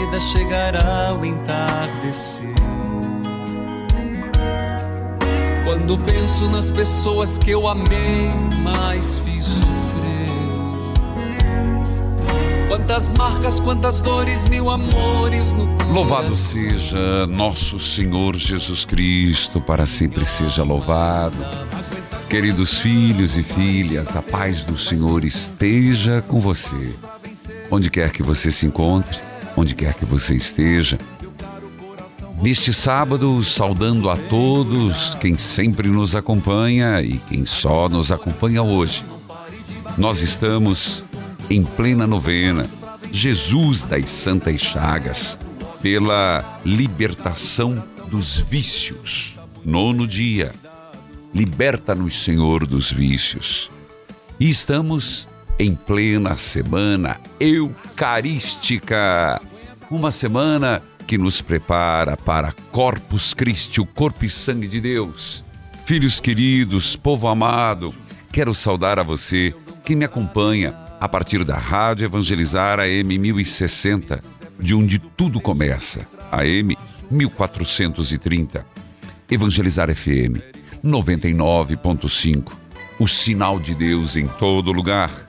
Vida chegará o entardecer. Quando penso nas pessoas que eu amei, mas fiz sofrer. Quantas marcas, quantas dores, mil amores no coração. Louvado seja nosso Senhor Jesus Cristo, para sempre seja louvado. Queridos filhos e filhas, a paz do Senhor esteja com você. Onde quer que você se encontre, onde quer que você esteja. Neste sábado, saudando a todos quem sempre nos acompanha e quem só nos acompanha hoje. Nós estamos em plena novena, Jesus das Santas Chagas, pela libertação dos vícios. Nono dia, liberta-nos, Senhor, dos vícios. E estamos em plena semana eucarística. Uma semana que nos prepara para Corpus Christi, o corpo e sangue de Deus. Filhos queridos, povo amado, quero saudar a você que me acompanha a partir da Rádio Evangelizar AM 1060, de onde tudo começa, AM 1430. Evangelizar FM 99.5. O sinal de Deus em todo lugar.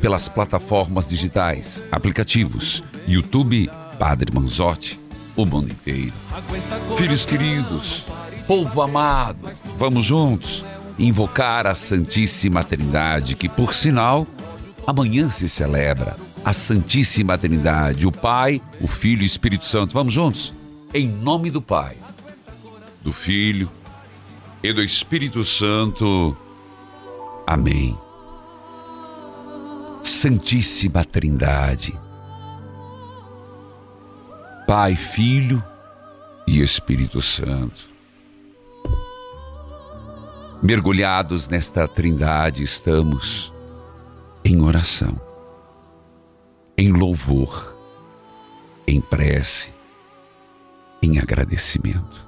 pelas plataformas digitais, aplicativos, YouTube, Padre Manzotti, o mundo inteiro. Filhos queridos, povo amado, vamos juntos invocar a Santíssima Trindade, que por sinal amanhã se celebra a Santíssima Trindade, o Pai, o Filho e o Espírito Santo. Vamos juntos? Em nome do Pai, do Filho e do Espírito Santo. Amém. Santíssima Trindade, Pai, Filho e Espírito Santo. Mergulhados nesta Trindade estamos em oração, em louvor, em prece, em agradecimento.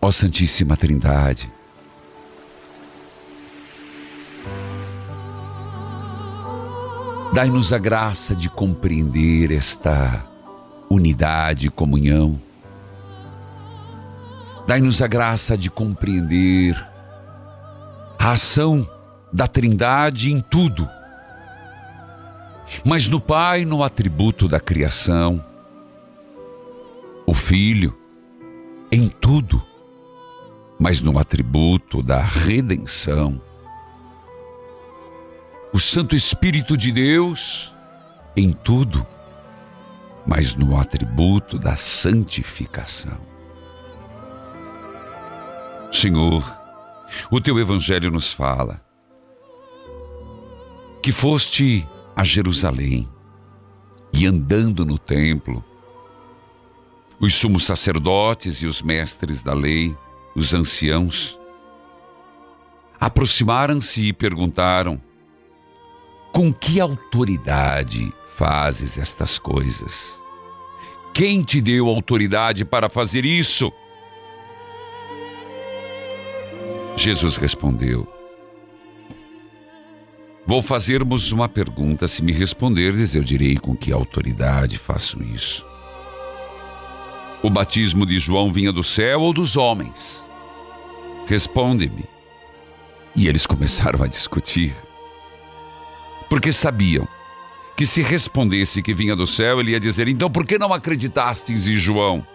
Ó Santíssima Trindade, dai-nos a graça de compreender esta unidade e comunhão. Dai-nos a graça de compreender a ação da Trindade em tudo, mas no Pai, no atributo da criação, o Filho em tudo, mas no atributo da redenção, o Santo Espírito de Deus em tudo, mas no atributo da santificação. Senhor, o teu evangelho nos fala que foste a Jerusalém e andando no templo, os sumos sacerdotes e os mestres da lei, os anciãos, aproximaram-se e perguntaram: Com que autoridade fazes estas coisas? Quem te deu autoridade para fazer isso? Jesus respondeu: Vou fazer-vos uma pergunta. Se me responderdes, eu direi com que autoridade faço isso. O batismo de João vinha do céu ou dos homens? Responde-me. E eles começaram a discutir. Porque sabiam que se respondesse que vinha do céu, ele ia dizer: Então por que não acreditastes em João?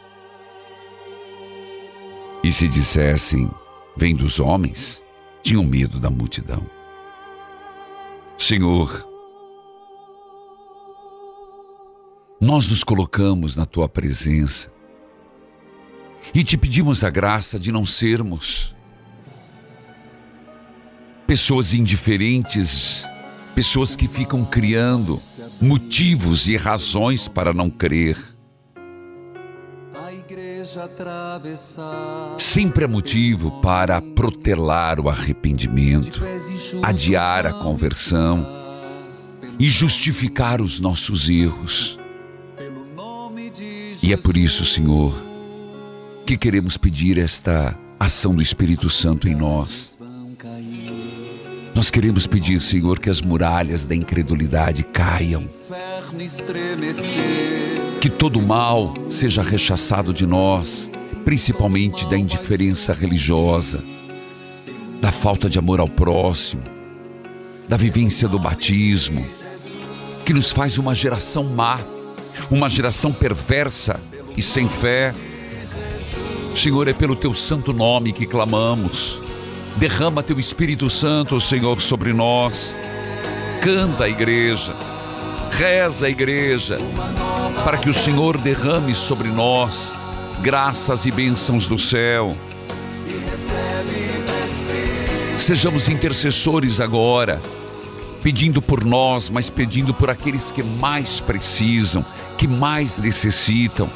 E se dissessem: Vem dos homens, tinham medo da multidão. Senhor, nós nos colocamos na tua presença e te pedimos a graça de não sermos pessoas indiferentes, pessoas que ficam criando motivos e razões para não crer. Sempre é motivo para protelar o arrependimento, adiar a conversão e justificar os nossos erros. E é por isso, Senhor, que queremos pedir esta ação do Espírito Santo em nós. Nós queremos pedir, Senhor, que as muralhas da incredulidade caiam que todo mal seja rechaçado de nós, principalmente da indiferença religiosa, da falta de amor ao próximo, da vivência do batismo, que nos faz uma geração má, uma geração perversa e sem fé. Senhor, é pelo teu santo nome que clamamos. Derrama teu Espírito Santo, Senhor, sobre nós. Canta a igreja Reza a igreja para que o Senhor derrame sobre nós graças e bênçãos do céu. Sejamos intercessores agora, pedindo por nós, mas pedindo por aqueles que mais precisam, que mais necessitam.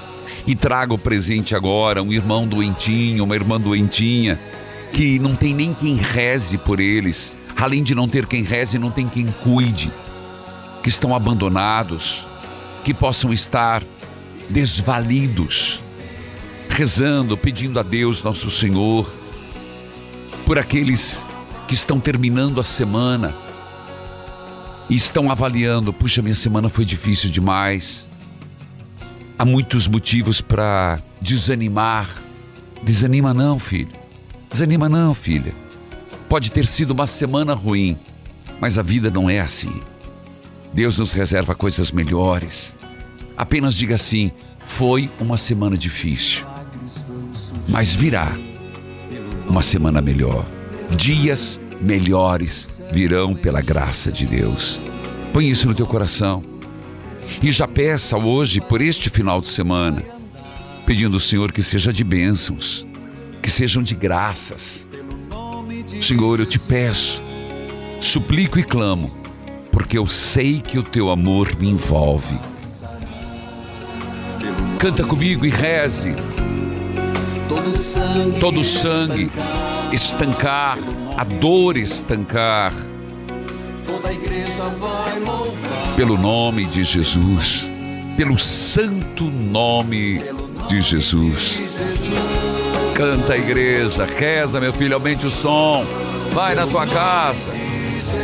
E traga o presente agora, um irmão doentinho, uma irmã doentinha, que não tem nem quem reze por eles. Além de não ter quem reze, não tem quem cuide que estão abandonados, que possam estar desvalidos, rezando, pedindo a Deus, nosso Senhor, por aqueles que estão terminando a semana e estão avaliando: puxa, minha semana foi difícil demais. Há muitos motivos para desanimar. Desanima não, filho. Desanima não, filha. Pode ter sido uma semana ruim, mas a vida não é assim. Deus nos reserva coisas melhores. Apenas diga assim: foi uma semana difícil, mas virá uma semana melhor. Dias melhores virão pela graça de Deus. Põe isso no teu coração. E já peça hoje por este final de semana, pedindo ao Senhor que seja de bênçãos, que sejam de graças. Senhor, eu te peço, suplico e clamo porque eu sei que o teu amor me envolve. Canta comigo e reze. Todo sangue, estancar, a dor estancar. Pelo nome de Jesus, pelo santo nome de Jesus. Canta a igreja, reza, meu filho, aumente o som. Vai na tua casa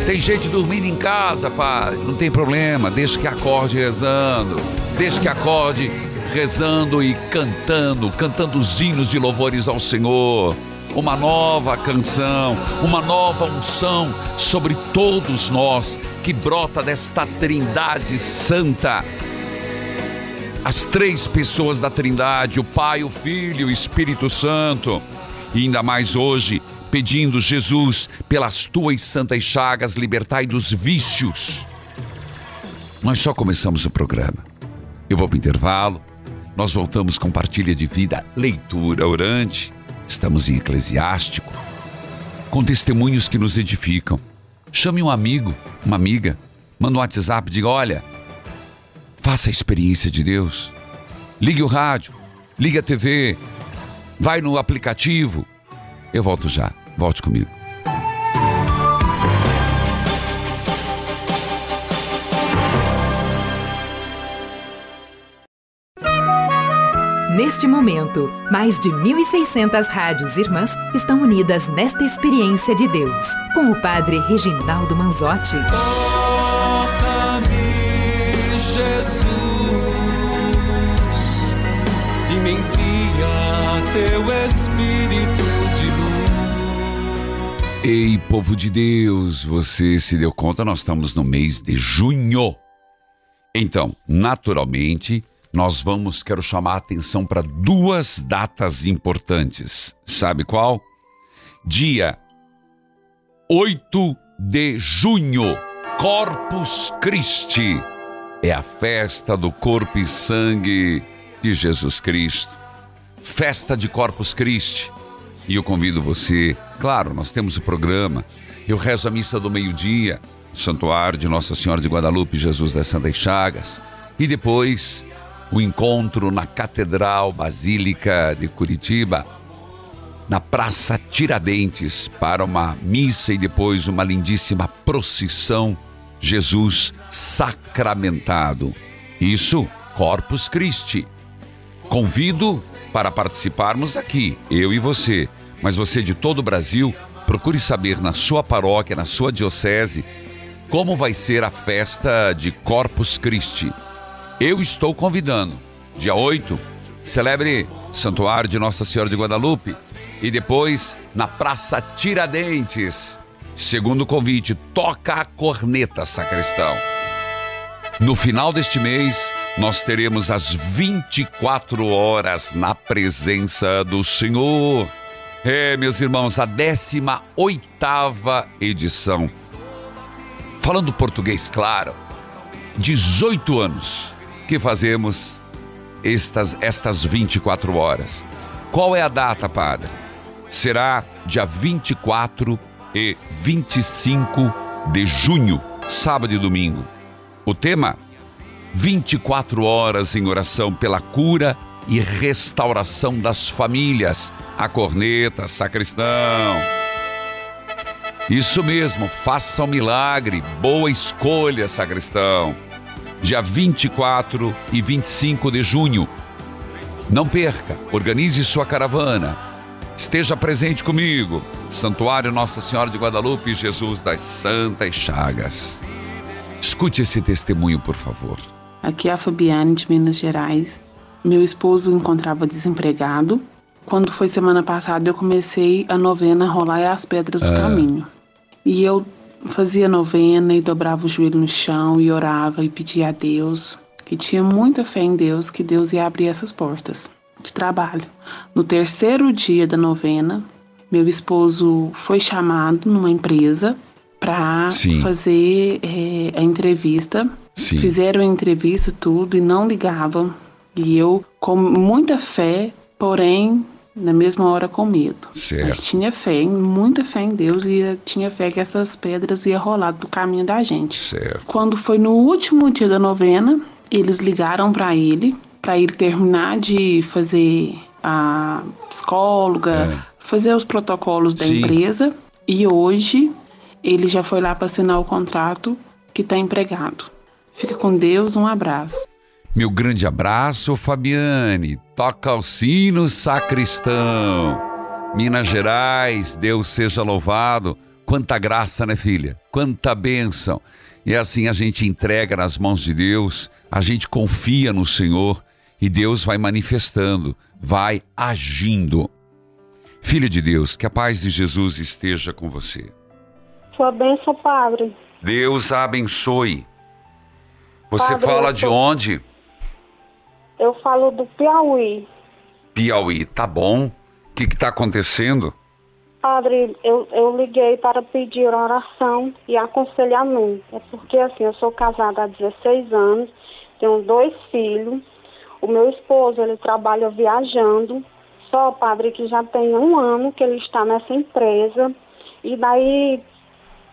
tem gente dormindo em casa, pai. Não tem problema, deixa que acorde rezando. Deixa que acorde rezando e cantando, cantando os hinos de louvores ao Senhor. Uma nova canção, uma nova unção sobre todos nós que brota desta Trindade Santa. As três pessoas da Trindade, o Pai, o Filho e o Espírito Santo. E ainda mais hoje, pedindo, Jesus, pelas tuas santas chagas, libertai dos vícios. Nós só começamos o programa. Eu vou para o intervalo, nós voltamos com partilha de vida, leitura orante, estamos em Eclesiástico, com testemunhos que nos edificam. Chame um amigo, uma amiga, manda um WhatsApp, diga: olha, faça a experiência de Deus. Ligue o rádio, ligue a TV, vai no aplicativo. Eu volto já, volte comigo. Neste momento, mais de 1.600 rádios irmãs estão unidas nesta experiência de Deus, com o Padre Reginaldo Manzotti. Teu Espírito de luz. Ei, povo de Deus, você se deu conta? Nós estamos no mês de junho. Então, naturalmente, nós vamos, quero chamar a atenção para duas datas importantes. Sabe qual? Dia 8 de junho, Corpus Christi. É a festa do corpo e sangue de Jesus Cristo. Festa de Corpus Christi. E eu convido você, claro, nós temos o programa. Eu rezo a missa do meio-dia, Santuário de Nossa Senhora de Guadalupe, Jesus das Santas Chagas. E depois o encontro na Catedral Basílica de Curitiba, na Praça Tiradentes, para uma missa e depois uma lindíssima procissão, Jesus sacramentado. Isso, Corpus Christi. Convido para participarmos aqui, eu e você, mas você de todo o Brasil, procure saber na sua paróquia, na sua diocese, como vai ser a festa de Corpus Christi. Eu estou convidando. Dia 8, celebre Santuário de Nossa Senhora de Guadalupe e depois na Praça Tiradentes. Segundo convite, toca a corneta, sacristão. No final deste mês, nós teremos as 24 horas na presença do Senhor. É, meus irmãos, a 18 edição. Falando português claro, 18 anos que fazemos estas, estas 24 horas. Qual é a data, padre? Será dia 24 e 25 de junho, sábado e domingo. O tema: 24 horas em oração pela cura e restauração das famílias. A corneta, sacristão. Isso mesmo, faça um milagre. Boa escolha, sacristão dia 24 e 25 de junho. Não perca, organize sua caravana. Esteja presente comigo. Santuário Nossa Senhora de Guadalupe, Jesus das Santas Chagas. Escute esse testemunho, por favor. Aqui é a Fabiane de Minas Gerais. Meu esposo encontrava desempregado. Quando foi semana passada, eu comecei a novena Rolar as Pedras do Ah. Caminho. E eu fazia novena e dobrava o joelho no chão e orava e pedia a Deus, que tinha muita fé em Deus, que Deus ia abrir essas portas de trabalho. No terceiro dia da novena, meu esposo foi chamado numa empresa para fazer eh, a entrevista. Sim. Fizeram a entrevista, tudo, e não ligavam. E eu, com muita fé, porém, na mesma hora com medo. Mas Certo. tinha fé, muita fé em Deus e tinha fé que essas pedras iam rolar do caminho da gente. Certo. Quando foi no último dia da novena, eles ligaram para ele, para ele terminar de fazer a psicóloga, fazer os protocolos da É. Sim. empresa. E hoje ele já foi lá para assinar o contrato que está empregado. Fica com Deus, um abraço. Meu grande abraço, Fabiane. Toca o sino, sacristão. Minas Gerais, Deus seja louvado. Quanta graça, né, filha? Quanta bênção. E assim a gente entrega nas mãos de Deus, a gente confia no Senhor e Deus vai manifestando, vai agindo. Filha de Deus, que a paz de Jesus esteja com você. Sua bênção, padre. Deus a abençoe. Você Padre, fala de tô- onde? Eu falo do Piauí. Piauí, tá bom? O que está acontecendo? Padre, eu, eu liguei para pedir oração e aconselhamento. É porque, assim, eu sou casada há 16 anos, tenho dois filhos. O meu esposo, ele trabalha viajando. Só, padre, que já tem um ano que ele está nessa empresa. E daí,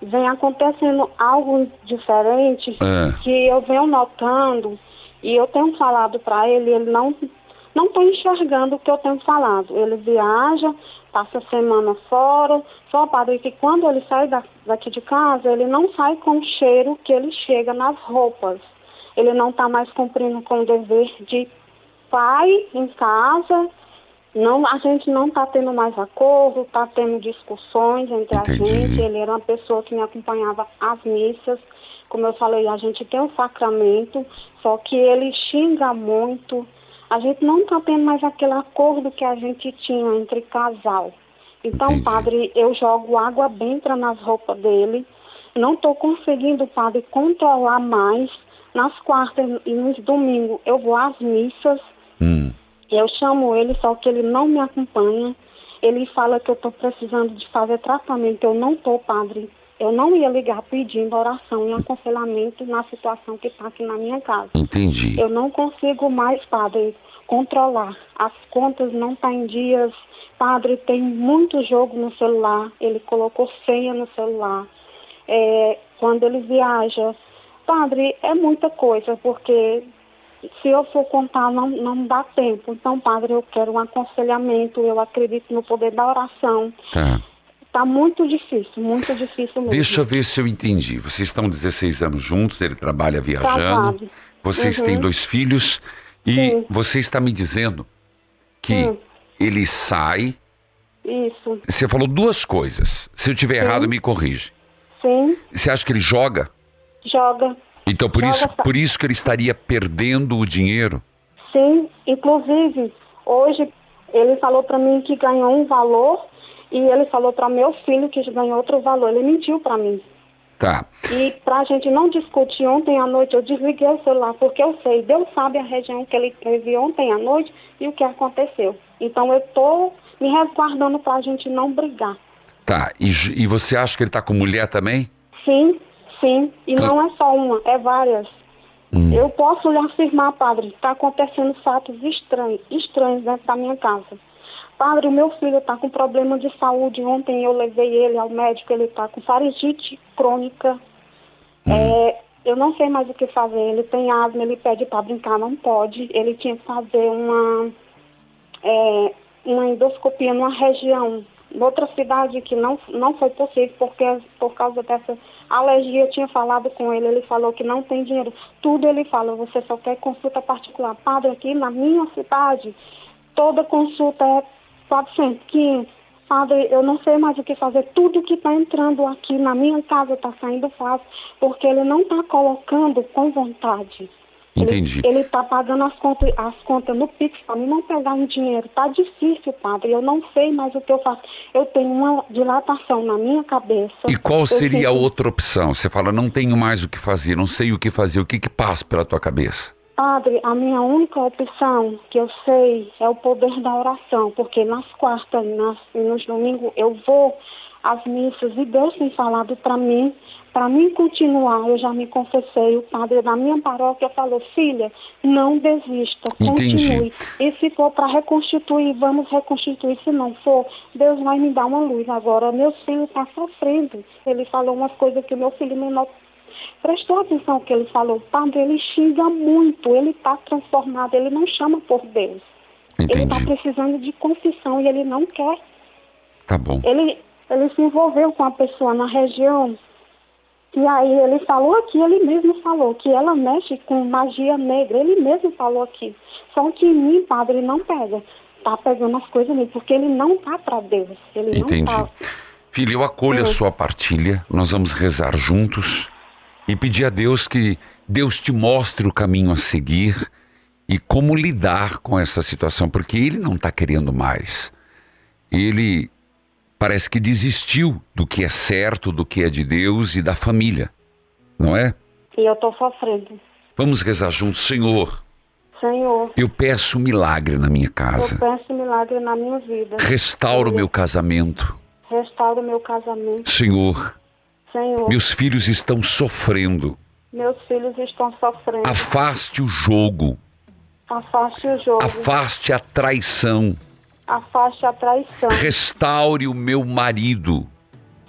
vem acontecendo algo diferente É. que eu venho notando e eu tenho falado para ele, ele não não está enxergando o que eu tenho falado. Ele viaja, passa a semana fora, só padre que quando ele sai da- daqui de casa, ele não sai com o cheiro que ele chega nas roupas. Ele não está mais cumprindo com o dever de pai em casa. Não, a gente não está tendo mais acordo, está tendo discussões entre Entendi. a gente. Ele era uma pessoa que me acompanhava às missas. Como eu falei, a gente tem um sacramento, só que ele xinga muito. A gente não está tendo mais aquele acordo que a gente tinha entre casal. Então, Entendi. padre, eu jogo água benta nas roupas dele. Não estou conseguindo, padre, controlar mais. Nas quartas e nos domingos eu vou às missas. Hum. Eu chamo ele, só que ele não me acompanha. Ele fala que eu estou precisando de fazer tratamento. Eu não estou, padre. Eu não ia ligar pedindo oração e aconselhamento na situação que está aqui na minha casa. Entendi. Eu não consigo mais, padre, controlar. As contas não estão em dias. Padre, tem muito jogo no celular. Ele colocou senha no celular. É, quando ele viaja. Padre, é muita coisa, porque se eu for contar, não, não dá tempo. Então, padre, eu quero um aconselhamento. Eu acredito no poder da oração. Tá. Está muito difícil, muito difícil mesmo. Deixa eu ver se eu entendi. Vocês estão 16 anos juntos, ele trabalha viajando. Casado. Vocês Uhum. têm dois filhos e Sim. você está me dizendo que Hum. ele sai. Isso. Você falou duas coisas. Se eu tiver Sim. errado, me corrige. Sim, Você acha que ele joga? joga. Então por isso, sa- por isso que ele estaria perdendo o dinheiro? Sim, inclusive, hoje ele falou para mim que ganhou um valor e ele falou para meu filho que ganhou outro valor. Ele mentiu para mim. Tá. E para a gente não discutir ontem à noite, eu desliguei o celular, porque eu sei, Deus sabe a região que ele teve ontem à noite e o que aconteceu. Então eu estou me resguardando para a gente não brigar. Tá. E, e você acha que ele está com mulher também? Sim, sim. E Tá. não é só uma, é várias. Hum. Eu posso lhe afirmar, padre, está acontecendo fatos estranhos, estranhos dentro da minha casa. Padre, o meu filho está com problema de saúde. Ontem eu levei ele ao médico, ele está com faringite crônica. É, eu não sei mais o que fazer. Ele tem asma, ele pede para brincar, não pode. Ele tinha que fazer uma, é, uma endoscopia numa região, noutra cidade que não, não foi possível, porque por causa dessa alergia eu tinha falado com ele, ele falou que não tem dinheiro. Tudo ele fala, você só quer consulta particular. Padre, aqui na minha cidade, toda consulta é 400, 500. Padre, eu não sei mais o que fazer. Tudo que está entrando aqui na minha casa está saindo fácil, porque ele não está colocando com vontade. Entendi. Ele está pagando as contas, as contas no Pix para mim não pegar um dinheiro. Tá difícil, padre. Eu não sei mais o que eu faço. Eu tenho uma dilatação na minha cabeça. E qual seria a outra opção? Você fala, não tenho mais o que fazer, não sei o que fazer. O que que passa pela tua cabeça? Padre, a minha única opção que eu sei é o poder da oração, porque nas quartas nas, e nos domingos eu vou às missas e Deus tem falado para mim, para mim continuar. Eu já me confessei, o padre da minha paróquia falou: filha, não desista, Entendi. continue. E se for para reconstituir, vamos reconstituir. Se não for, Deus vai me dar uma luz. Agora, meu filho está sofrendo. Ele falou umas coisas que o meu filho menor Prestou atenção que ele falou, padre, ele xinga muito, ele está transformado, ele não chama por Deus. Ele está Entendi. precisando de confissão e ele não quer. Tá bom. Ele, ele se envolveu com a pessoa na região e aí ele falou aqui, ele mesmo falou que ela mexe com magia negra, ele mesmo falou aqui. Só que em mim, padre, não pega. Tá pegando as coisas nele, porque ele não tá para Deus. Ele Entendi. não tá. Filho, eu acolho a Uhum. sua partilha, nós vamos rezar juntos e pedir a Deus que Deus te mostre o caminho a seguir e como lidar com essa situação, porque ele não está querendo mais. Ele parece que desistiu do que é certo, do que é de Deus e da família, não é? E eu tô sofrendo. Vamos rezar juntos, Senhor. Senhor, Eu peço um milagre na minha eu casa. peço milagre na minha vida. Restaura o meu casamento. Restaura o meu casamento. Senhor, Senhor, meus filhos estão sofrendo. meus filhos estão sofrendo. Afaste o jogo, Afaste o jogo. afaste a traição, Afaste a traição. restaure o meu marido,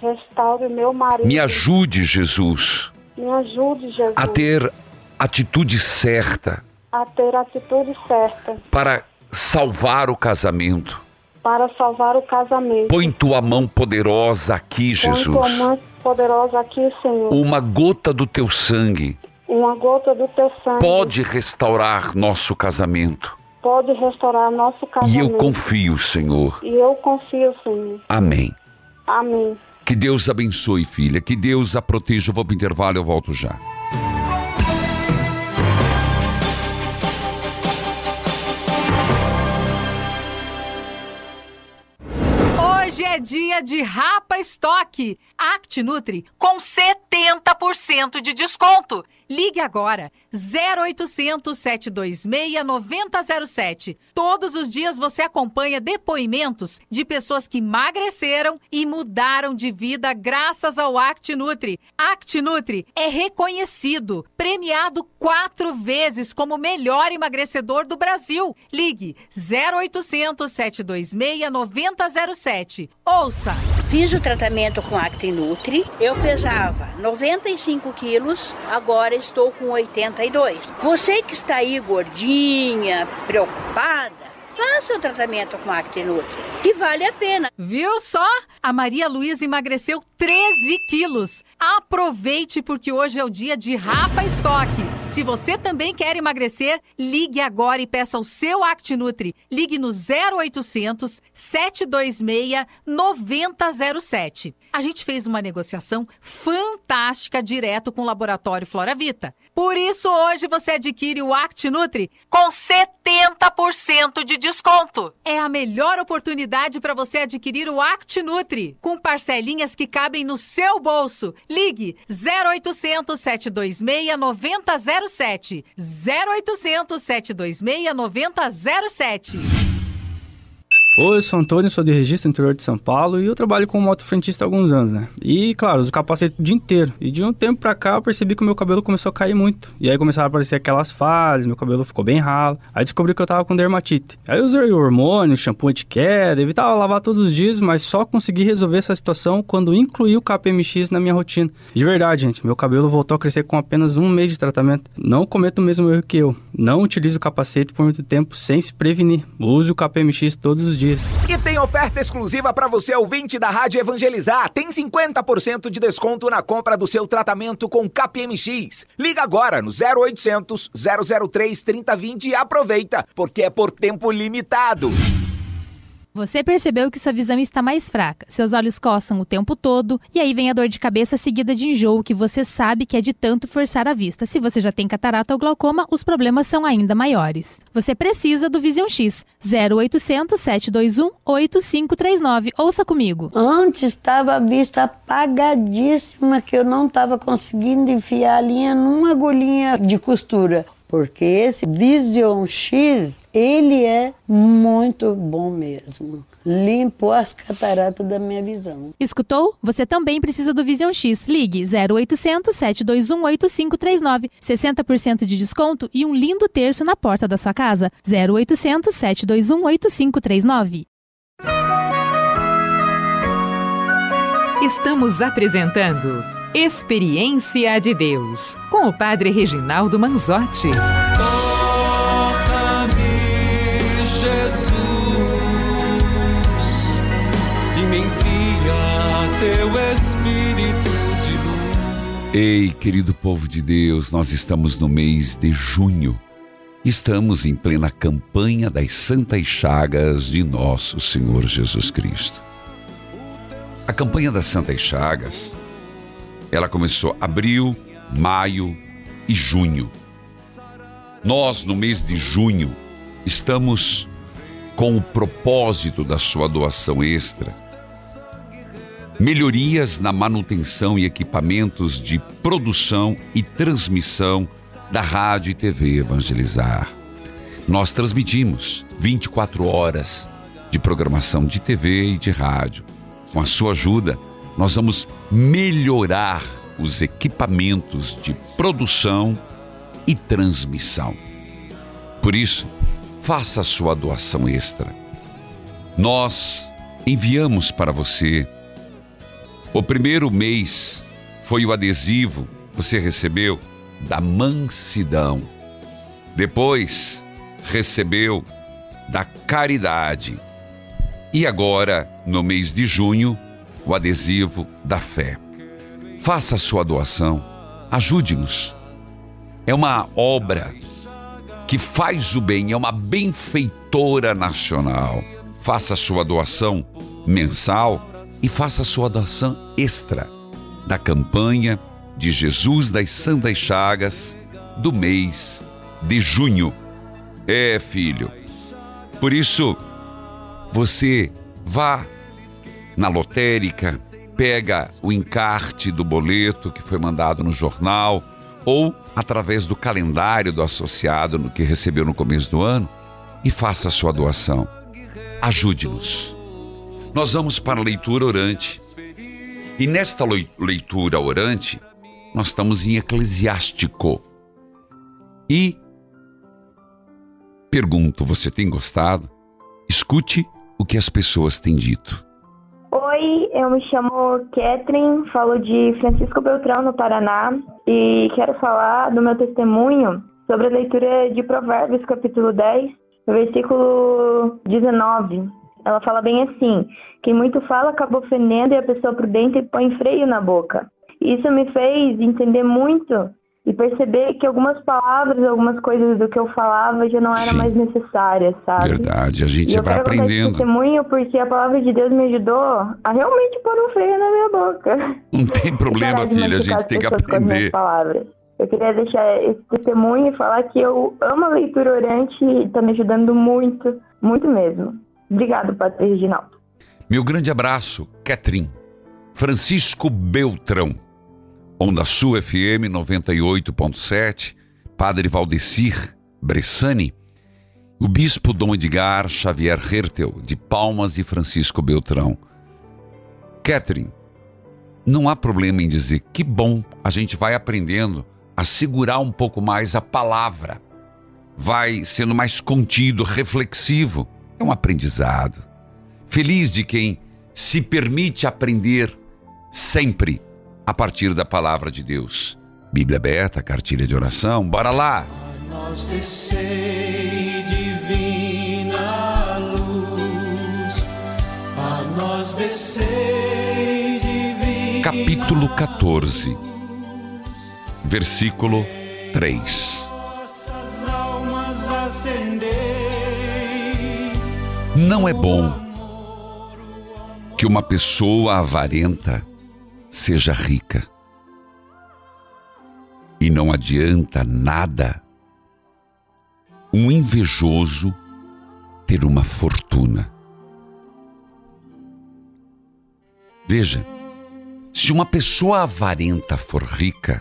Restaure meu marido. Me ajude, Jesus, Me ajude, Jesus. a ter atitude certa a ter atitude certa para salvar o casamento. para salvar o casamento. Põe tua mão poderosa aqui, Põe tua Jesus. mão poderosa aqui, Senhor. Uma gota do teu sangue Uma gota do teu sangue pode restaurar nosso casamento. Pode restaurar nosso E casamento. eu confio, Senhor. E eu confio, Senhor. Amém. Amém. Que Deus abençoe, filha. Que Deus a proteja. Eu vou para o intervalo, eu volto já. Hoje é dia de Rapa Estoque. ActiNutri com 70% de desconto. Ligue agora 0800 726 9007. Todos os dias você acompanha depoimentos de pessoas que emagreceram e mudaram de vida graças ao ActiNutri. ActiNutri é reconhecido, premiado quatro vezes como melhor emagrecedor do Brasil. Ligue 0800 726 9007. Ouça! Fiz o tratamento com ActiNutri. Eu pesava 95 quilos, agora estou com 82. Você que está aí gordinha, preocupada, faça o tratamento com ActiNutri, que vale a pena. Viu só? A Maria Luísa emagreceu 13 quilos. Aproveite porque hoje é o dia de Rapa Estoque. Se você também quer emagrecer, ligue agora e peça o seu ActiNutri. Ligue no 0800 726 9007. A gente fez uma negociação fantástica direto com o laboratório Flora Vita. Por isso, hoje você adquire o ActiNutri com 70% de desconto. É a melhor oportunidade para você adquirir o ActiNutri, com parcelinhas que cabem no seu bolso. Ligue 0800 726 9007. 0800 726 9007. Oi, eu sou Antônio, sou de registro interior de São Paulo e eu trabalho como motofrentista há alguns anos, né? E, claro, uso capacete o dia inteiro. E de um tempo pra cá eu percebi que o meu cabelo começou a cair muito. E aí começaram a aparecer aquelas falhas, meu cabelo ficou bem ralo. Aí descobri que eu tava com dermatite. Aí eu usei hormônio, shampoo anti-queda, evitava lavar todos os dias, mas só consegui resolver essa situação quando incluí o KPMX na minha rotina. De verdade, gente, meu cabelo voltou a crescer com apenas um mês de tratamento. Não cometa o mesmo erro que eu. Não utilize o capacete por muito tempo sem se prevenir. Use o KPMX todos os dias. E tem oferta exclusiva para você, ouvinte da Rádio Evangelizar. Tem 50% de desconto na compra do seu tratamento com KPMX. Liga agora no 0800 003 3020 e aproveita, porque é por tempo limitado. Você percebeu que sua visão está mais fraca, seus olhos coçam o tempo todo e aí vem a dor de cabeça seguida de enjoo que você sabe que é de tanto forçar a vista. Se você já tem catarata ou glaucoma, os problemas são ainda maiores. Você precisa do Vision X 0800 721 8539. Ouça comigo. Antes estava a vista apagadíssima que eu não estava conseguindo enfiar a linha numa agulhinha de costura. Porque esse Vision X, ele é muito bom mesmo. Limpou as cataratas da minha visão. Escutou? Você também precisa do Vision X. Ligue 0800 721 8539. 60% de desconto e um lindo terço na porta da sua casa. 0800 721 8539. Estamos apresentando Experiência de Deus com o Padre Reginaldo Manzotti. Toca-me, Jesus, e me envia teu Espírito de luz. Ei, querido povo de Deus, nós estamos no mês de junho. Estamos em plena campanha das Santas Chagas de nosso Senhor Jesus Cristo. A campanha das Santas Chagas, ela começou abril, maio e junho. Nós, no mês de junho, estamos com o propósito da sua doação extra. Melhorias na manutenção e equipamentos de produção e transmissão da Rádio e TV Evangelizar. Nós transmitimos 24 horas de programação de TV e de rádio. Com a sua ajuda, nós vamos melhorar os equipamentos de produção e transmissão. Por isso, faça sua doação extra. Nós enviamos para você O primeiro mês foi o adesivo, você recebeu da mansidão. Depois recebeu da caridade. E agora, no mês de junho, o adesivo da fé. Faça sua doação, ajude-nos. É uma obra que faz o bem, é uma benfeitora nacional. Faça sua doação mensal e faça sua doação extra da campanha de Jesus das Santas Chagas do mês de junho. É, filho. Por isso, você vá na lotérica, pega o encarte do boleto que foi mandado no jornal ou através do calendário do associado no que recebeu no começo do ano e faça a sua doação. Ajude-nos. Nós vamos para a leitura orante. E nesta leitura orante, nós estamos em Eclesiástico. E pergunto, você tem gostado? Escute o que as pessoas têm dito. Oi, eu me chamo Catherine, falo de Francisco Beltrão, no Paraná, e quero falar do meu testemunho sobre a leitura de Provérbios, capítulo 10, versículo 19. Ela fala bem assim: quem muito fala acaba ofendendo e a pessoa prudente põe freio na boca. Isso me fez entender muito e perceber que algumas palavras, algumas coisas do que eu falava já não eram mais necessárias, sabe? Verdade, a gente e eu vai quero contar esse aprendendo. testemunho porque a palavra de Deus me ajudou a realmente pôr um freio na minha boca. Não tem problema, filha, a gente tem que aprender. palavras. Eu queria deixar esse testemunho e falar que eu amo a leitura orante e está me ajudando muito, muito mesmo. Obrigado, Padre Reginaldo. Meu grande abraço, Catherine. Francisco Beltrão. Onda Sul FM 98.7, Padre Valdecir Bressani, o Bispo Dom Edgar Xavier Hertel, de Palmas e Francisco Beltrão. Catherine, não há problema em dizer que bom, a gente vai aprendendo a segurar um pouco mais a palavra, vai sendo mais contido, reflexivo. É um aprendizado. Feliz de quem se permite aprender sempre a partir da palavra de Deus. Bíblia aberta, cartilha de oração, bora lá! Nós descei divina luz, a nós descei divina Capítulo 14, versículo 3. Nossas almas acendei. Não é bom que uma pessoa avarenta seja rica. E não adianta nada um invejoso ter uma fortuna. Veja, se uma pessoa avarenta for rica,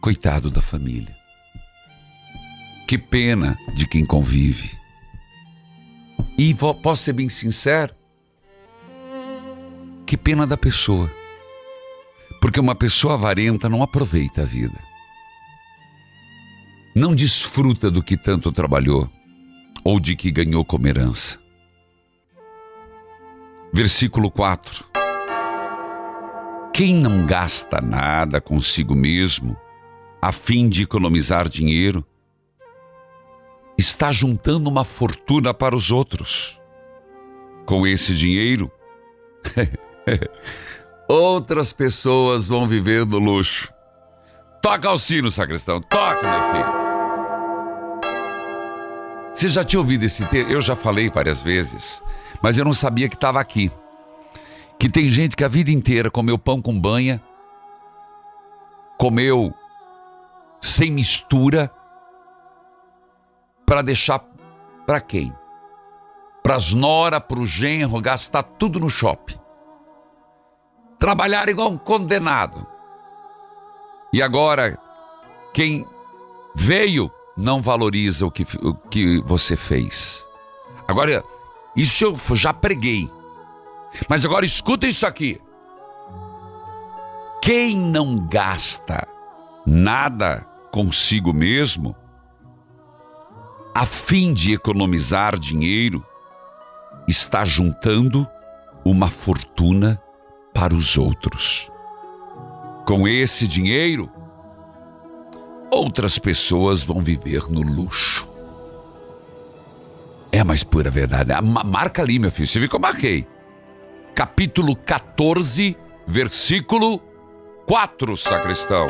coitado da família. Que pena de quem convive. E posso ser bem sincero, que pena da pessoa. Porque uma pessoa avarenta não aproveita a vida. Não desfruta do que tanto trabalhou ou de que ganhou como herança. Versículo 4. Quem não gasta nada consigo mesmo, a fim de economizar dinheiro, está juntando uma fortuna para os outros. Com esse dinheiro, outras pessoas vão viver do luxo. Toca o sino, sacristão. Toca, meu filho. Você já tinha ouvido esse texto? Eu já falei várias vezes, mas eu não sabia que estava aqui. Que tem gente que a vida inteira comeu pão com banha, comeu sem mistura, para deixar para quem? Para as nora, para o genro, gastar tudo no shopping. Trabalhar igual um condenado. E agora, quem veio não valoriza o que, o que você fez. Agora, isso eu já preguei. Mas agora escuta isso aqui. Quem não gasta nada consigo mesmo, a fim de economizar dinheiro, está juntando uma fortuna para os outros. Com esse dinheiro, outras pessoas vão viver no luxo. É mais pura verdade. Ah, ma- Marca ali, meu filho. Você viu que eu marquei? Capítulo 14, versículo 4, sacristão.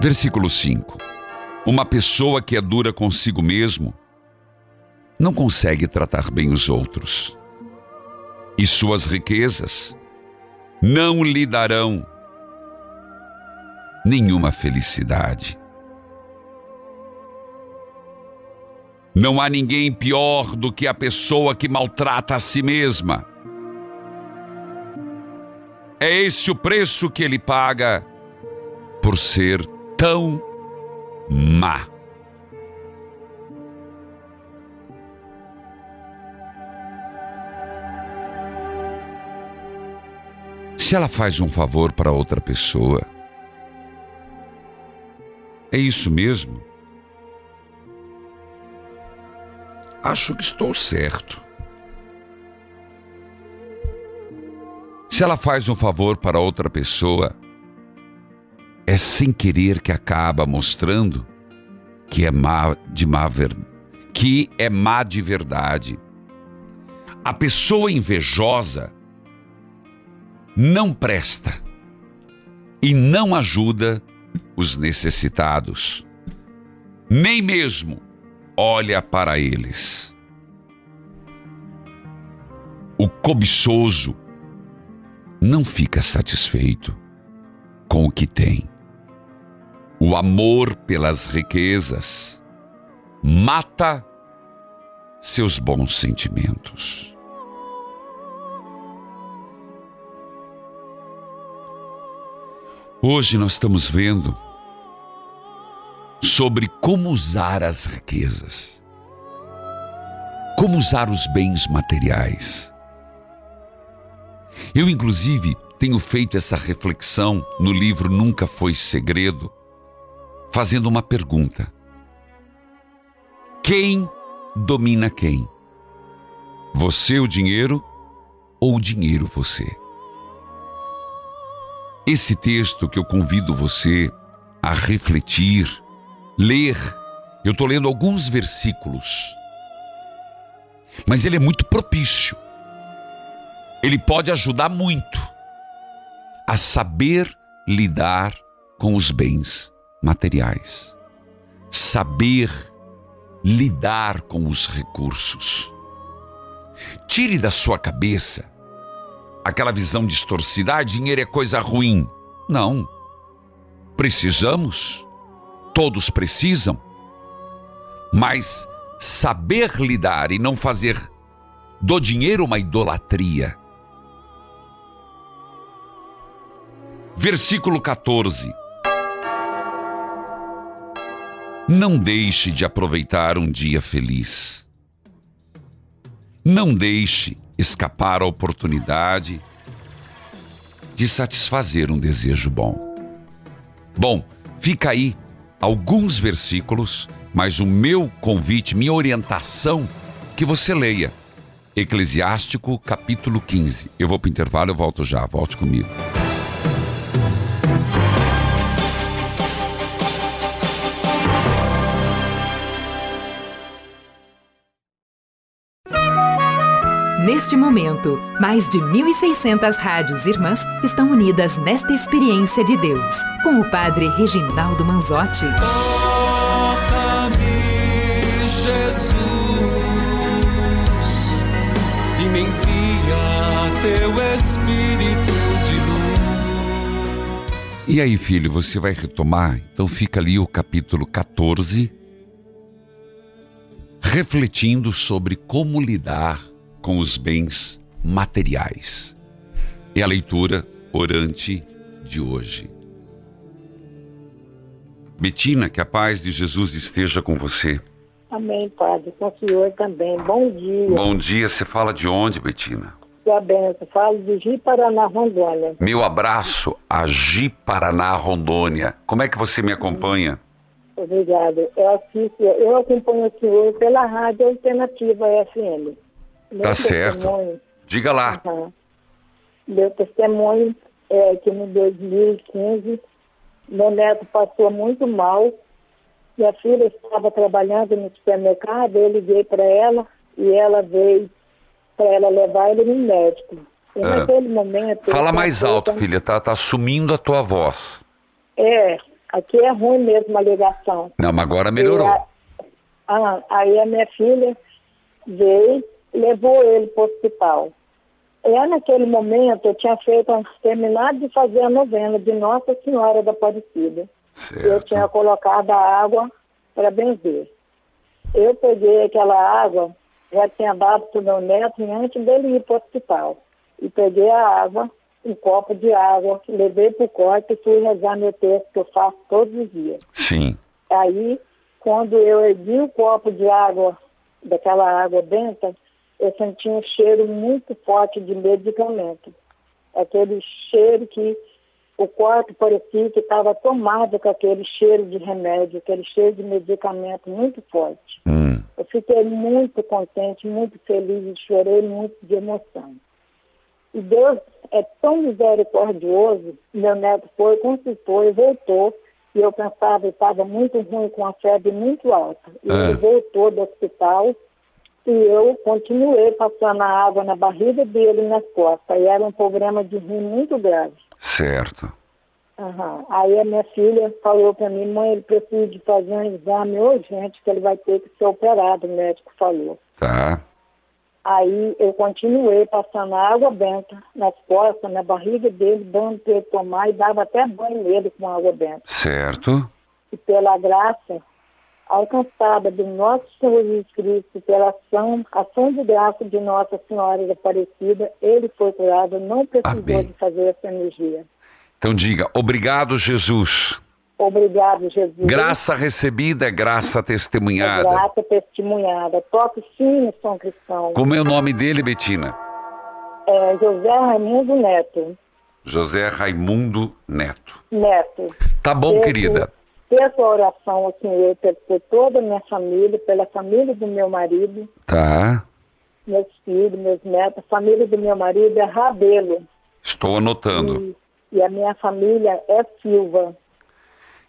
Versículo 5. Uma pessoa que é dura consigo mesmo não consegue tratar bem os outros. E suas riquezas não lhe darão nenhuma felicidade. Não há ninguém pior do que a pessoa que maltrata a si mesma. É esse o preço que ele paga por ser tão má. Se ela faz um favor para outra pessoa, é isso mesmo? Acho que estou certo. Se ela faz um favor para outra pessoa, é sem querer que acaba mostrando que é má de má ver... que é má de verdade. A pessoa invejosa não presta e não ajuda os necessitados, nem mesmo olha para eles. O cobiçoso não fica satisfeito com o que tem. O amor pelas riquezas mata seus bons sentimentos. Hoje nós estamos vendo sobre como usar as riquezas, como usar os bens materiais. Eu, inclusive, tenho feito essa reflexão no livro Nunca Foi Segredo, fazendo uma pergunta: Quem domina quem? Você, o dinheiro, ou o dinheiro, você? Esse texto que eu convido você a refletir, ler, eu estou lendo alguns versículos, mas ele é muito propício. Ele pode ajudar muito a saber lidar com os bens materiais, saber lidar com os recursos. Tire da sua cabeça aquela visão distorcida, ah, dinheiro é coisa ruim. Não. Precisamos, todos precisam, mas saber lidar e não fazer do dinheiro uma idolatria. Versículo 14. Não deixe de aproveitar um dia feliz. Não deixe escapar a oportunidade de satisfazer um desejo bom. Bom, fica aí alguns versículos, mas o meu convite, minha orientação, que você leia. Eclesiástico, capítulo 15. Eu vou para o intervalo, eu volto já. Volte comigo. Neste momento, mais de 1.600 rádios irmãs estão unidas nesta experiência de Deus, com o Padre Reginaldo Manzotti. Toca-me, Jesus, e me envia teu Espírito de luz. E aí, filho, você vai retomar? Então fica ali o capítulo 14, refletindo sobre como lidar com os bens materiais. É a leitura orante de hoje. Betina, que a paz de Jesus esteja com você. Amém, Padre. Com o senhor também. Bom dia. Bom dia, você fala de onde, Betina? Sua benção. Falo de Ji Paraná, Rondônia. Meu abraço a Gi Paraná, Rondônia. Como é que você me acompanha? Obrigado. Eu, assisto, eu acompanho o senhor pela Rádio Alternativa FM. Meu Tá certo. Diga lá. Aham. Meu testemunho é que em 2015 meu neto passou muito mal. Minha filha estava trabalhando no supermercado, eu liguei para ela e ela veio para ela levar ele no médico. E Ah. naquele momento. Fala mais alto, que- filha, tá, tá sumindo a tua voz. É, aqui é ruim mesmo a ligação. Não, mas agora melhorou. A- ah, aí a minha filha veio levou ele para o hospital. E naquele momento eu tinha feito, terminado de fazer a novena de Nossa Senhora da Aparecida. Eu tinha colocado a água para benzer. Eu peguei aquela água, já tinha dado para o meu neto antes dele ir para o hospital. E peguei a água, um copo de água, levei para o quarto e fui rezar meu texto que eu faço todos os dias. Sim. Aí, quando eu ergui o copo de água, daquela água benta, eu senti um cheiro muito forte de medicamento. Aquele cheiro que o quarto parecia que estava tomado com aquele cheiro de remédio, aquele cheiro de medicamento muito forte. Eu fiquei muito contente, muito feliz e chorei muito de emoção. E Deus é tão misericordioso, meu neto foi, consultou e voltou, e eu pensava estava muito ruim, com a febre muito alta. E É. ele voltou do hospital e eu continuei passando a água na barriga dele e nas costas. E era um problema de rim muito grave. Certo. Aham. Aí a minha filha falou para mim, mãe, ele precisa de fazer um exame urgente, que ele vai ter que ser operado, o médico falou. Tá. Aí eu continuei passando água benta nas costas, na barriga dele, dando para ele tomar e dava até banho nele com água benta. Certo. E pela graça alcançada do nosso Senhor Jesus Cristo, pela ação, ação de graça de Nossa Senhora da Aparecida, ele foi curado, não precisou Amém. de fazer essa energia. Então diga, obrigado, Jesus. Obrigado, Jesus. Graça recebida é graça É testemunhada. graça testemunhada. Toque sim, São Cristão. Como é o nome dele, Betina? É, José Raimundo Neto. José Raimundo Neto. Neto. Tá bom, Peço- querida. Peço a oração ao Senhor por toda a minha família, pela família do meu marido, Tá. meus filhos, meus netos. A família do meu marido é Rabelo. Estou anotando. E a minha família é Silva.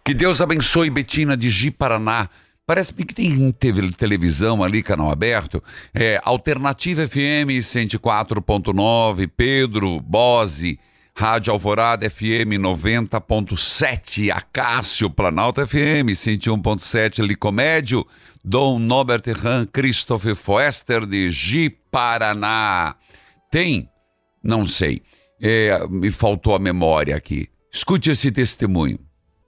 Que Deus abençoe Betina de Ji Paraná. Parece-me que tem televisão ali, canal aberto. É, Alternativa FM 104.9, Pedro, Bose, Rádio Alvorada FM 90.7, Acácio, Planalto FM 101.7, Licomédio, Dom Norbert Han, Christopher Foester de Ji Paraná. Tem? Não sei. É, me faltou a memória aqui. Escute esse testemunho.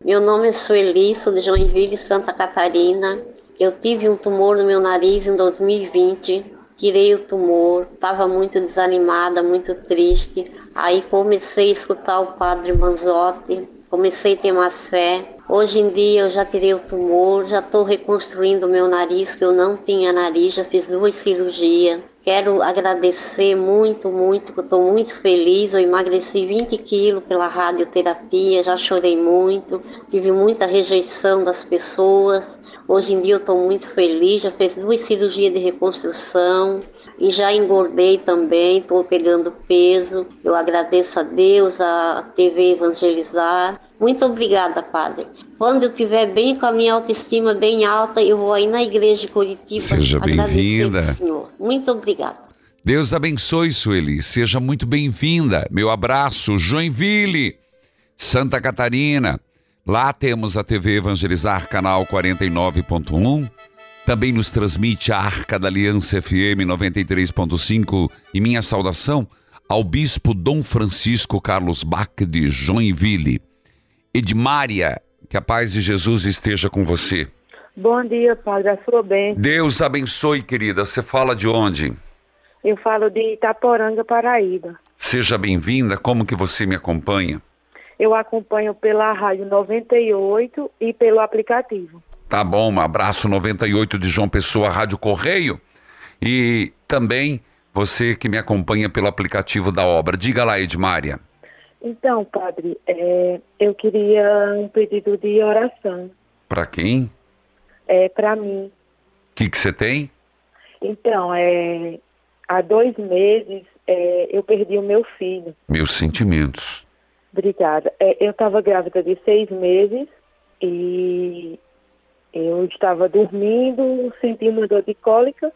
Meu nome é Sueli, sou de Joinville, Santa Catarina. Eu tive um tumor no meu nariz em 2020. Tirei o tumor, estava muito desanimada, muito triste. Aí comecei a escutar o padre Manzotti, comecei a ter mais fé. Hoje em dia eu já tirei o tumor, já estou reconstruindo o meu nariz, que eu não tinha nariz, já fiz duas cirurgias. Quero agradecer muito, muito, que estou muito feliz. Eu emagreci 20 quilos pela radioterapia, já chorei muito, tive muita rejeição das pessoas. Hoje em dia eu estou muito feliz, já fiz duas cirurgias de reconstrução e já engordei também, estou pegando peso. Eu agradeço a Deus, a TV Evangelizar. Muito obrigada, Padre. Quando eu estiver bem com a minha autoestima bem alta, eu vou aí na igreja de Curitiba Seja bem-vinda. Muito obrigada. Deus abençoe, Sueli. Seja muito bem-vinda. Meu abraço, Joinville, Santa Catarina. Lá temos a TV Evangelizar, canal 49.1. Também nos transmite a Arca da Aliança FM 93.5. E minha saudação ao Bispo Dom Francisco Carlos Bach de Joinville. Edmária, que a paz de Jesus esteja com você. Bom dia, Padre. A sua bem. Deus abençoe, querida. Você fala de onde? Eu falo de Itaporanga, Paraíba. Seja bem-vinda. Como que você me acompanha? Eu acompanho pela Rádio 98 e pelo aplicativo. Tá bom, um abraço 98 de João Pessoa, Rádio Correio. E também você que me acompanha pelo aplicativo da obra. Diga lá, Edmária. Então, Padre, é, eu queria um pedido de oração Para quem? é, para mim. O que que você tem? Então, é, há dois meses é, eu perdi o meu filho. Meus sentimentos. Obrigada. É, eu estava grávida de seis meses e eu estava dormindo, senti uma dor de cólica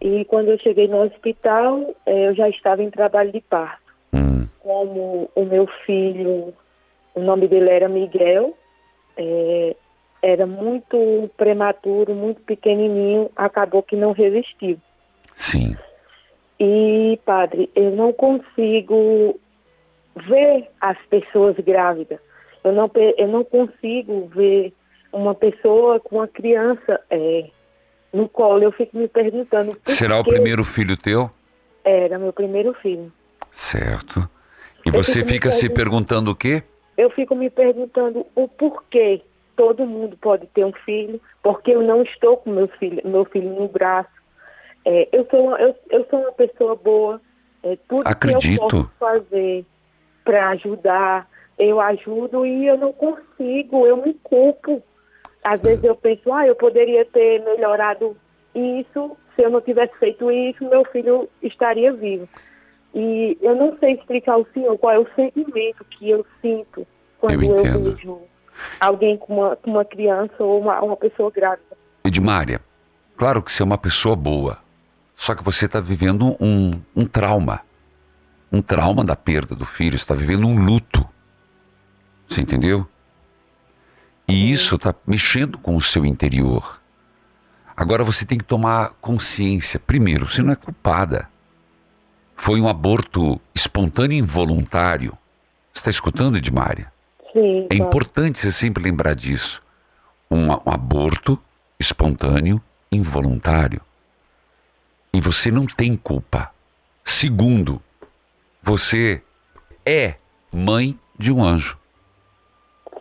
e quando eu cheguei no hospital, é, eu já estava em trabalho de parto. Como o meu filho, o nome dele era Miguel, é, era muito prematuro, muito pequenininho, acabou que não resistiu. Sim. E, padre, eu não consigo ver as pessoas grávidas. Eu não, eu não consigo ver uma pessoa com uma criança é, no colo. Eu fico me perguntando. Será o primeiro filho teu? Era meu primeiro filho. Certo. E Eu você fica se perguntando- o quê? Eu fico me perguntando o porquê todo mundo pode ter um filho, porque eu não estou com meu filho, meu filho no braço. É, eu, sou uma, eu, eu sou uma pessoa boa. É, tudo que eu Acredito. posso fazer para ajudar, eu ajudo e eu não consigo, eu me culpo. Às vezes eu penso, ah, eu poderia ter melhorado isso, se eu não tivesse feito isso, meu filho estaria vivo. E eu não sei explicar ao senhor qual é o sentimento que eu sinto quando eu, entendo. vejo alguém com uma, com uma criança ou uma, uma pessoa grávida. Edmária, claro que você é uma pessoa boa, só que você está vivendo um, um trauma. Um trauma da perda do filho, você está vivendo um luto. Você entendeu? E isso está mexendo com o seu interior. Agora você tem que tomar consciência. Primeiro, você não é culpada. Foi um aborto espontâneo e involuntário. Você está escutando, Edmária? Sim. É importante você sempre lembrar disso. Um, um aborto espontâneo, involuntário. E você não tem culpa. Segundo, você é mãe de um anjo.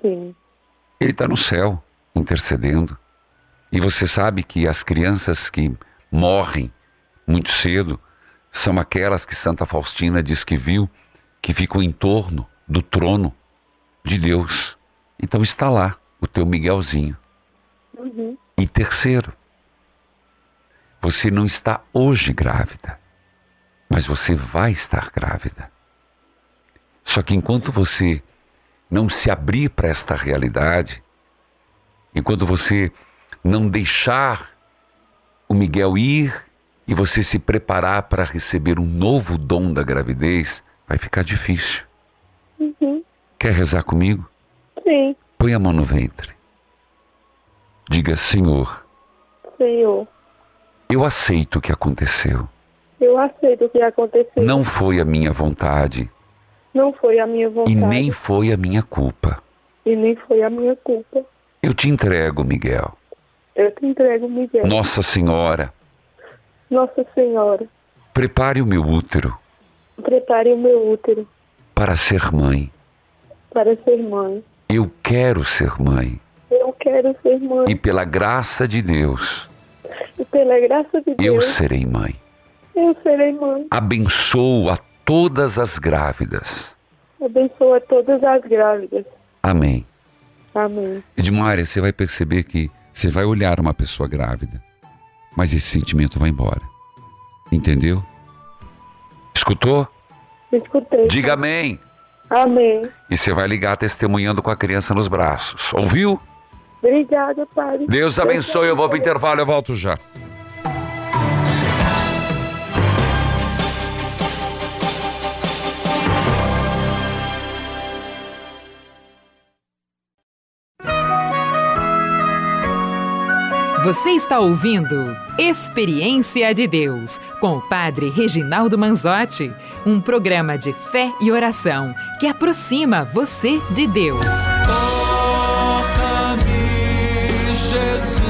Sim. Ele está no céu, intercedendo. E você sabe que as crianças que morrem muito cedo são aquelas que Santa Faustina diz que viu, que ficam em torno do trono de Deus. Então está lá o teu Miguelzinho. Uhum. E terceiro, você não está hoje grávida, mas você vai estar grávida. Só que enquanto você não se abrir para esta realidade, enquanto você não deixar o Miguel ir e você se preparar para receber um novo dom da gravidez, vai ficar difícil. Uhum. Quer rezar comigo? Sim, Põe a mão no ventre. Diga, Senhor, Senhor. eu aceito o que aconteceu. Eu aceito o que aconteceu. Não foi a minha vontade Não foi a minha vontade. e nem foi a minha culpa. e nem foi a minha culpa. Eu te entrego, Miguel. Eu te entrego, Miguel. Nossa Senhora, Nossa Senhora, prepare o meu útero prepare o meu útero para ser mãe. para ser mãe. Eu quero ser mãe. Eu quero ser mãe. E pela graça de Deus, E pela graça de eu Deus, serei mãe. eu serei mãe. Abençoo a todas as grávidas. Abençoa todas as grávidas. Amém. Amém. Edmária, você vai perceber que você vai olhar uma pessoa grávida, mas esse sentimento vai embora. Entendeu? Escutou? Escutei. Diga amém. Amém. E você vai ligar testemunhando com a criança nos braços. Ouviu? Obrigada, Padre. Deus abençoe. Eu vou para o intervalo, eu volto já. Você está ouvindo Experiência de Deus com o Padre Reginaldo Manzotti, um programa de fé e oração que aproxima você de Deus. Toca-me, Jesus,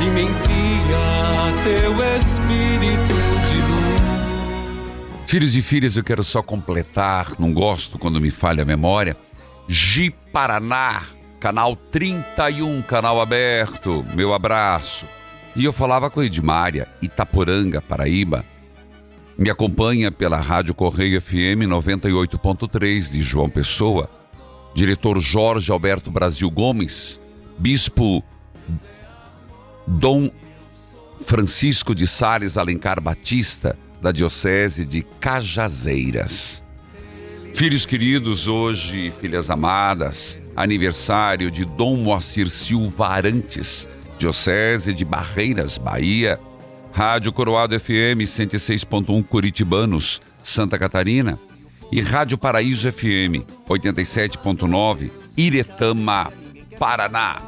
e me envia teu Espírito de luz. Filhos e filhas, eu quero só completar, não gosto quando me falha a memória. Gi Paraná, canal 31, canal aberto. Meu abraço. E eu falava com a Edmária, Itaporanga, Paraíba. Me acompanha pela Rádio Correio FM 98.3 de João Pessoa. Diretor Jorge Alberto Brasil Gomes, Bispo Dom Francisco de Sales Alencar Batista, da Diocese de Cajazeiras. Filhos queridos, hoje, filhas amadas, aniversário de Dom Moacir Silva Arantes, Diocese de Barreiras, Bahia. Rádio Coroado FM 106.1 Curitibanos, Santa Catarina. E Rádio Paraíso FM 87.9 Iretama, Paraná.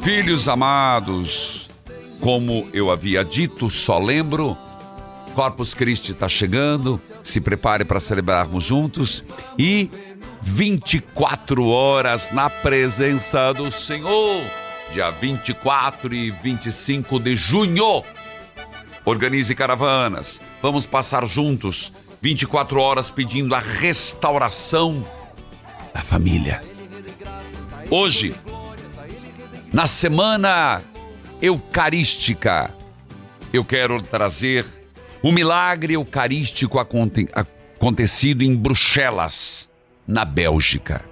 Filhos amados, como eu havia dito, só lembro Corpus Christi está chegando, se prepare para celebrarmos juntos e 24 horas na presença do Senhor, dia 24 e 25 de junho. Organize caravanas, vamos passar juntos 24 horas pedindo a restauração da família. Hoje, na semana eucarística, eu quero trazer o milagre eucarístico aconte acontecido em Bruxelas, na Bélgica.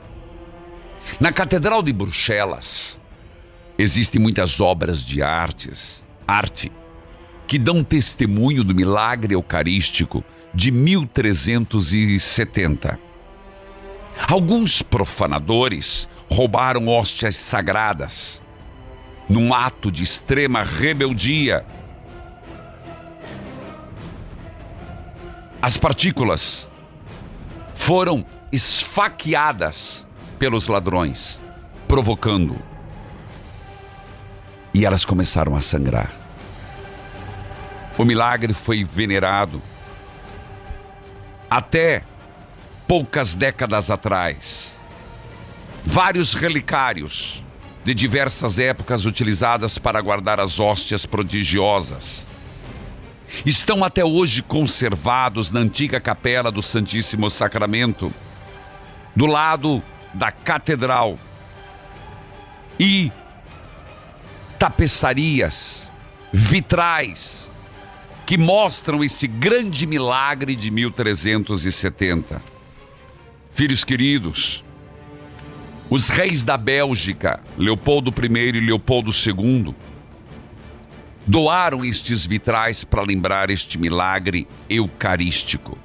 Na Catedral de Bruxelas existem muitas obras de artes, arte, que dão testemunho do milagre eucarístico de 1370. Alguns profanadores roubaram hóstias sagradas num ato de extrema rebeldia As partículas foram esfaqueadas pelos ladrões, provocando. E elas começaram a sangrar. O milagre foi venerado até poucas décadas atrás. Vários relicários de diversas épocas utilizadas para guardar as hóstias prodigiosas estão até hoje conservados na antiga capela do Santíssimo Sacramento, do lado da catedral. E tapeçarias, vitrais, que mostram este grande milagre de 1370. Filhos queridos, os reis da Bélgica, Leopoldo I e Leopoldo II, doaram estes vitrais para lembrar este milagre eucarístico.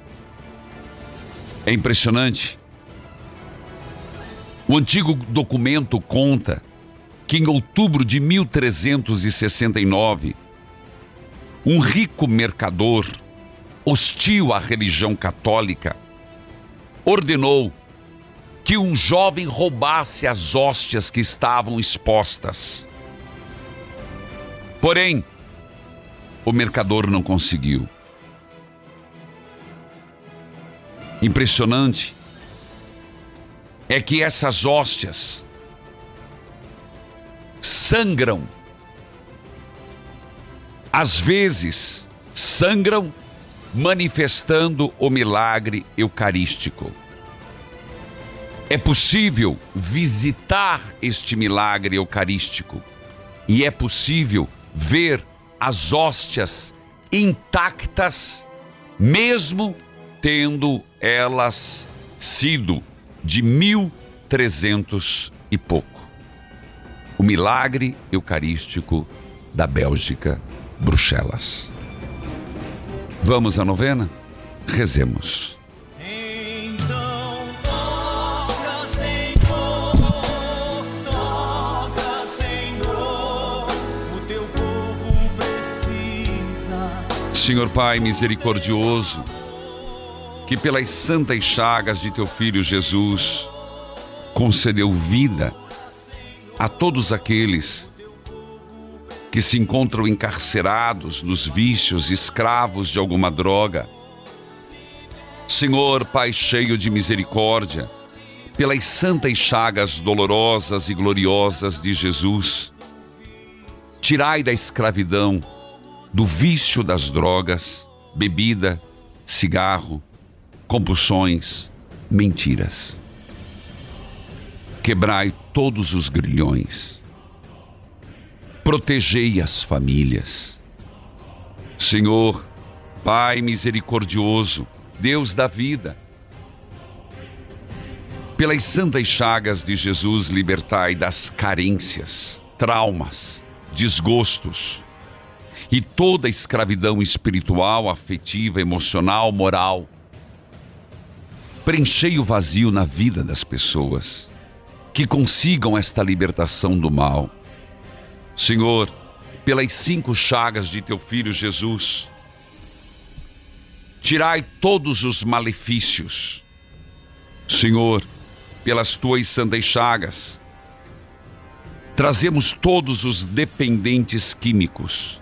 É impressionante. O antigo documento conta que em outubro de 1369, um rico mercador, hostil à religião católica, ordenou que um jovem roubasse as hóstias que estavam expostas. Porém, o mercador não conseguiu. Impressionante é que essas hóstias sangram. Às vezes, sangram manifestando o milagre eucarístico. É possível visitar este milagre eucarístico e é possível ver as hóstias intactas, mesmo tendo elas sido de 1300 e pouco. O milagre eucarístico da Bélgica, Bruxelas. Vamos à novena? Rezemos. Senhor Pai misericordioso, que pelas santas chagas de teu filho Jesus concedeu vida a todos aqueles que se encontram encarcerados nos vícios, escravos de alguma droga. Senhor, Pai cheio de misericórdia, pelas santas chagas dolorosas e gloriosas de Jesus, tirai da escravidão do vício das drogas, bebida, cigarro, compulsões, mentiras. Quebrai todos os grilhões. Protegei as famílias. Senhor, Pai misericordioso, Deus da vida, pelas santas chagas de Jesus, libertai das carências, traumas, desgostos, e toda escravidão espiritual, afetiva, emocional, moral. Preenchei o vazio na vida das pessoas, que consigam esta libertação do mal. Senhor, pelas cinco chagas de teu filho Jesus, tirai todos os malefícios. Senhor, pelas tuas santas chagas, trazemos todos os dependentes químicos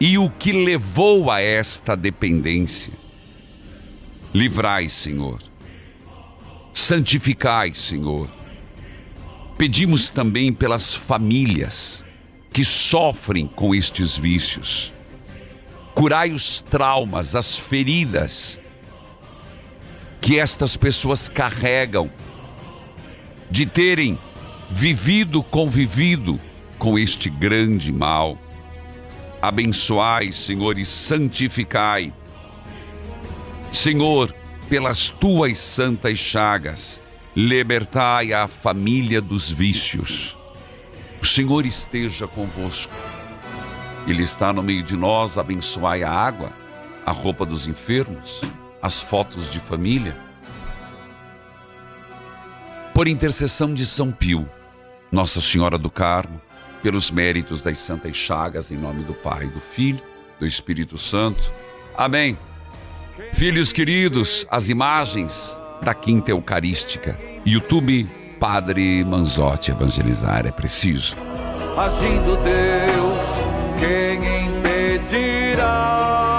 e o que levou a esta dependência. Livrai, Senhor. Santificai, Senhor. Pedimos também pelas famílias que sofrem com estes vícios. Curai os traumas, as feridas que estas pessoas carregam de terem vivido, convivido com este grande mal. Abençoai, Senhor, e santificai. Senhor, pelas tuas santas chagas, libertai a família dos vícios. O Senhor esteja convosco. Ele está no meio de nós, abençoai a água, a roupa dos enfermos, as fotos de família. Por intercessão de São Pio, Nossa Senhora do Carmo, pelos méritos das Santas Chagas, em nome do Pai, do Filho, do Espírito Santo. Amém. Filhos queridos, as imagens da Quinta Eucarística. YouTube Padre Manzotti Evangelizar é preciso. Agindo Deus, quem impedirá?